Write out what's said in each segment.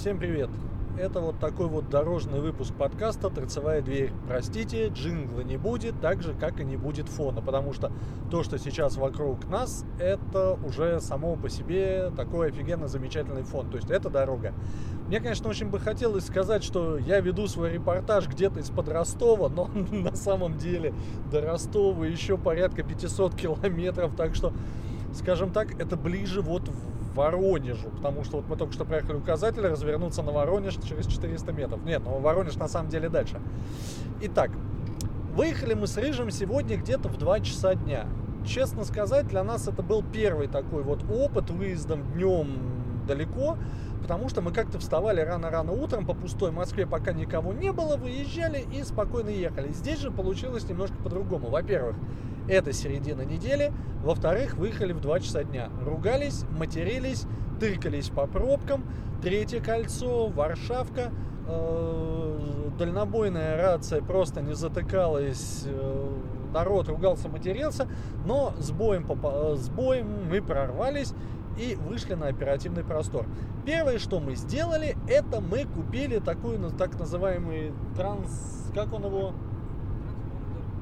Всем привет! Это вот такой вот дорожный выпуск подкаста «Торцевая дверь». Простите, джингла не будет, так же, как и не будет фона, потому что то, что сейчас вокруг нас, это уже само по себе такой офигенно замечательный фон. То есть это дорога. Мне, конечно, очень бы хотелось сказать, что я веду свой репортаж где-то из-под Ростова, но на самом деле до Ростова еще порядка 500 километров, так что, скажем так, это ближе вот Воронежу, потому что вот мы только что проехали указатель, развернуться на Воронеж через 400 метров. Нет, но Воронеж на самом деле дальше. Итак, выехали мы с Рыжим сегодня где-то в 2 часа дня. Честно сказать, для нас это был первый такой вот опыт выездом днем далеко, потому что мы как-то вставали рано-рано утром по пустой Москве, пока никого не было, выезжали и спокойно ехали. Здесь же получилось немножко по-другому. Во-первых, это середина недели. Во-вторых, выехали в 2 часа дня. Ругались, матерились, тыркались по пробкам. Третье кольцо, Варшавка. Э, дальнобойная рация просто не затыкалась. Э, народ ругался, матерился. Но с боем, э, с боем мы прорвались и вышли на оперативный простор. Первое, что мы сделали, это мы купили такой так называемый транс... Как он его?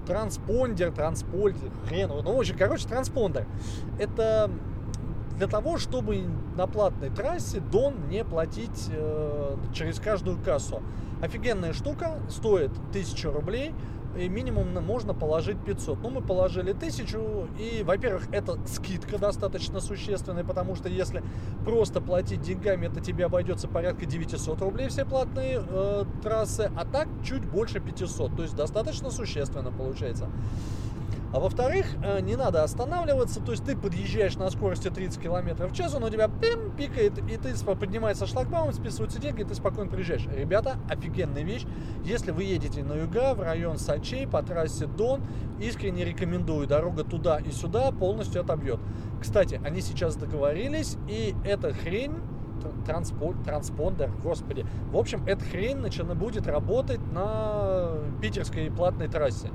Транспондер, транспольдер, хрен, ну, в общем, короче, транспондер. Это для того, чтобы на платной трассе Дон не платить э, через каждую кассу. Офигенная штука, стоит 1000 рублей, и минимум можно положить 500. Ну, мы положили 1000, и, во-первых, это скидка достаточно существенная, потому что если просто платить деньгами, это тебе обойдется порядка 900 рублей все платные э, трассы, а так чуть больше 500, то есть достаточно существенно получается. А во-вторых, э, не надо останавливаться, то есть ты подъезжаешь на скорости 30 км в час, он у тебя пим, пикает, и ты поднимается шлагбаум, списываются деньги, и ты спокойно приезжаешь. Ребята, офигенная вещь. Если вы едете на юга, в район Сачей, по трассе Дон, искренне рекомендую. Дорога туда и сюда полностью отобьет. Кстати, они сейчас договорились, и эта хрень транспо, транспондер, господи. В общем, эта хрень начала будет работать на питерской платной трассе.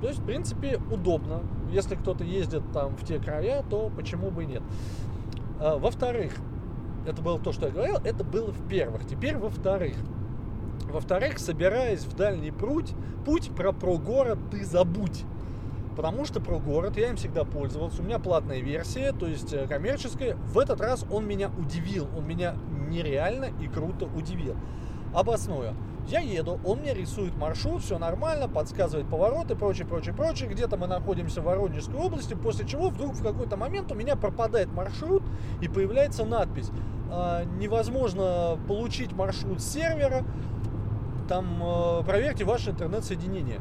То есть, в принципе, удобно. Если кто-то ездит там в те края, то почему бы и нет. А, во-вторых, это было то, что я говорил, это было в первых. Теперь во-вторых. Во-вторых, собираясь в дальний путь, путь про про город ты забудь. Потому что про город я им всегда пользовался. У меня платная версия, то есть э, коммерческая. В этот раз он меня удивил. Он меня нереально и круто удивил. Обосную. Я еду, он мне рисует маршрут, все нормально, подсказывает повороты, прочее, прочее, прочее. Где-то мы находимся в Воронежской области, после чего вдруг в какой-то момент у меня пропадает маршрут и появляется надпись. «А, невозможно получить маршрут с сервера, там э, проверьте ваше интернет-соединение.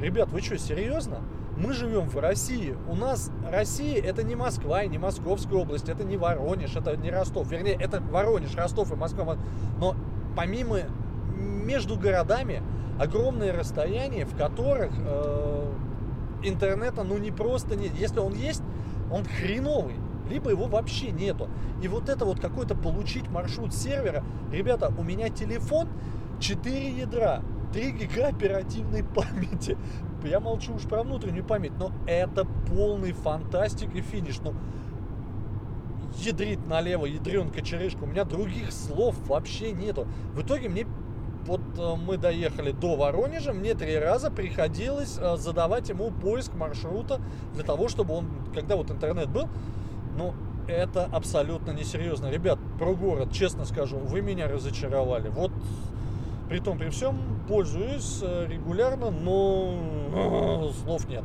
Ребят, вы что, серьезно? Мы живем в России. У нас Россия это не Москва и не Московская область, это не Воронеж, это не Ростов. Вернее, это Воронеж, Ростов и Москва. Но помимо между городами огромные расстояния, в которых э, интернета ну не просто нет. Если он есть, он хреновый, либо его вообще нету. И вот это вот какой-то получить маршрут сервера. Ребята, у меня телефон 4 ядра, 3 гига оперативной памяти. Я молчу уж про внутреннюю память, но это полный фантастик и финиш. Ну, ядрит налево, ядренка черешка. У меня других слов вообще нету. В итоге мне вот э, мы доехали до Воронежа, мне три раза приходилось э, задавать ему поиск маршрута для того, чтобы он, когда вот интернет был, ну, это абсолютно несерьезно. Ребят, про город, честно скажу, вы меня разочаровали. Вот при том, при всем, пользуюсь э, регулярно, но слов нет.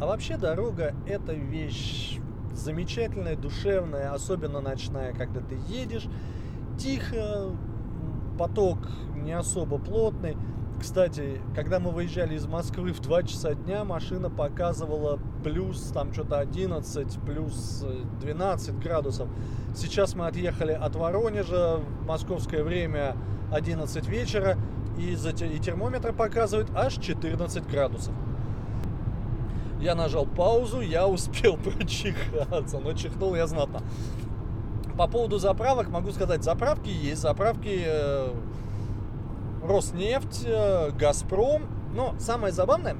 А вообще дорога это вещь замечательная, душевная, особенно ночная, когда ты едешь тихо, поток не особо плотный. Кстати, когда мы выезжали из Москвы в 2 часа дня, машина показывала плюс там что-то 11, плюс 12 градусов. Сейчас мы отъехали от Воронежа, московское время 11 вечера, и, и термометр показывает аж 14 градусов. Я нажал паузу, я успел прочихаться, но чихнул я знатно. По поводу заправок могу сказать, заправки есть, заправки э, Роснефть, э, Газпром. Но самое забавное,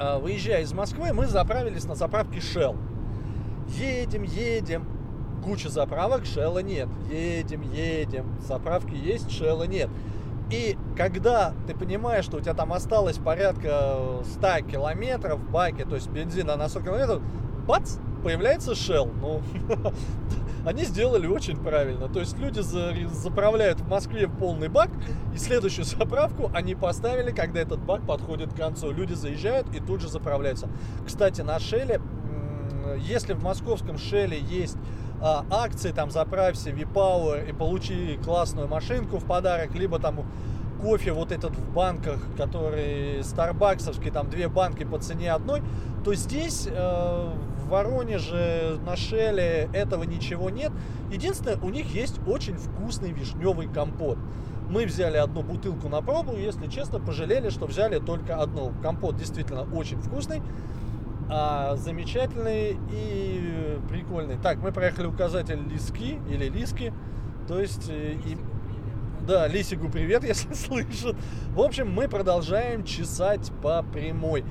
э, выезжая из Москвы, мы заправились на заправке Shell. Едем, едем. куча заправок, шелла нет. Едем, едем, заправки есть, шелла нет. И когда ты понимаешь, что у тебя там осталось порядка 100 километров в баке, то есть бензина на 100 километров, бац, появляется Shell. Ну, они сделали очень правильно. То есть люди за, заправляют в Москве полный бак, и следующую заправку они поставили, когда этот бак подходит к концу. Люди заезжают и тут же заправляются. Кстати, на Шелле, если в московском Шелле есть а, акции, там заправься V-Power и получи классную машинку в подарок, либо там кофе вот этот в банках, который старбаксовский, там две банки по цене одной, то здесь э, в Воронеже, на Шеле этого ничего нет. Единственное, у них есть очень вкусный вишневый компот. Мы взяли одну бутылку на пробу, если честно, пожалели, что взяли только одну. Компот действительно очень вкусный а, замечательный и прикольный. Так, мы проехали указатель Лиски или Лиски, то есть э, и, да, Лисигу привет, если слышит. В общем, мы продолжаем чесать по прямой.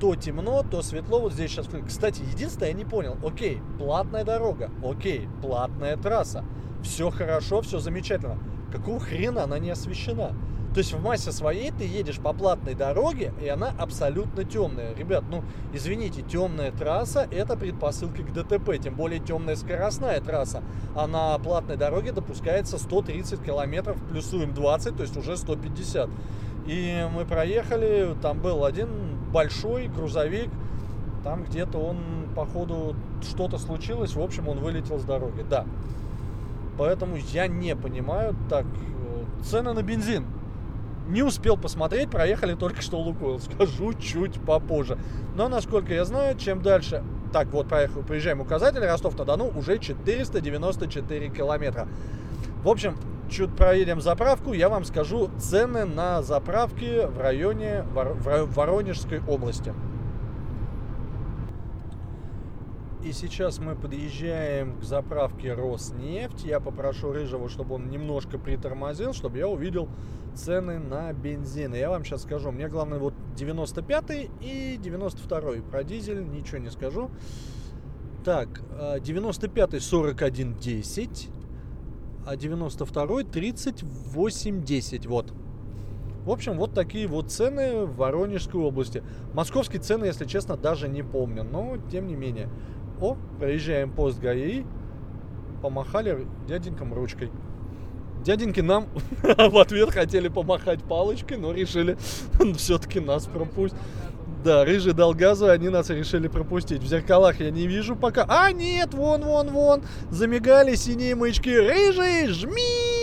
То темно, то светло. Вот здесь сейчас... Кстати, единственное, я не понял. Окей, платная дорога. Окей, платная трасса. Все хорошо, все замечательно. Какого хрена она не освещена? То есть в массе своей ты едешь по платной дороге, и она абсолютно темная. Ребят, ну, извините, темная трасса – это предпосылки к ДТП, тем более темная скоростная трасса. А на платной дороге допускается 130 километров, плюсуем 20, то есть уже 150. И мы проехали, там был один большой грузовик, там где-то он, походу, что-то случилось, в общем, он вылетел с дороги, да. Поэтому я не понимаю, так, э, цены на бензин не успел посмотреть, проехали только что Лукойл. Скажу чуть попозже. Но, насколько я знаю, чем дальше... Так, вот, проехал, приезжаем указатель, Ростов-на-Дону уже 494 километра. В общем, чуть проедем заправку, я вам скажу цены на заправки в районе в Воронежской области. И сейчас мы подъезжаем к заправке Роснефть. Я попрошу Рыжего, чтобы он немножко притормозил, чтобы я увидел цены на бензин. И я вам сейчас скажу. Мне главное вот 95 и 92 Про дизель ничего не скажу. Так, 95 41.10, а 92 38.10. Вот. В общем, вот такие вот цены в Воронежской области. Московские цены, если честно, даже не помню, но тем не менее. О, проезжаем пост ГАИ, помахали дяденькам ручкой. Дяденьки нам в ответ хотели помахать палочкой, но решили все-таки нас пропустить. Да, рыжий дал газу, они нас решили пропустить. В зеркалах я не вижу пока. А, нет, вон, вон, вон. Замигали синие маячки. Рыжий, жми!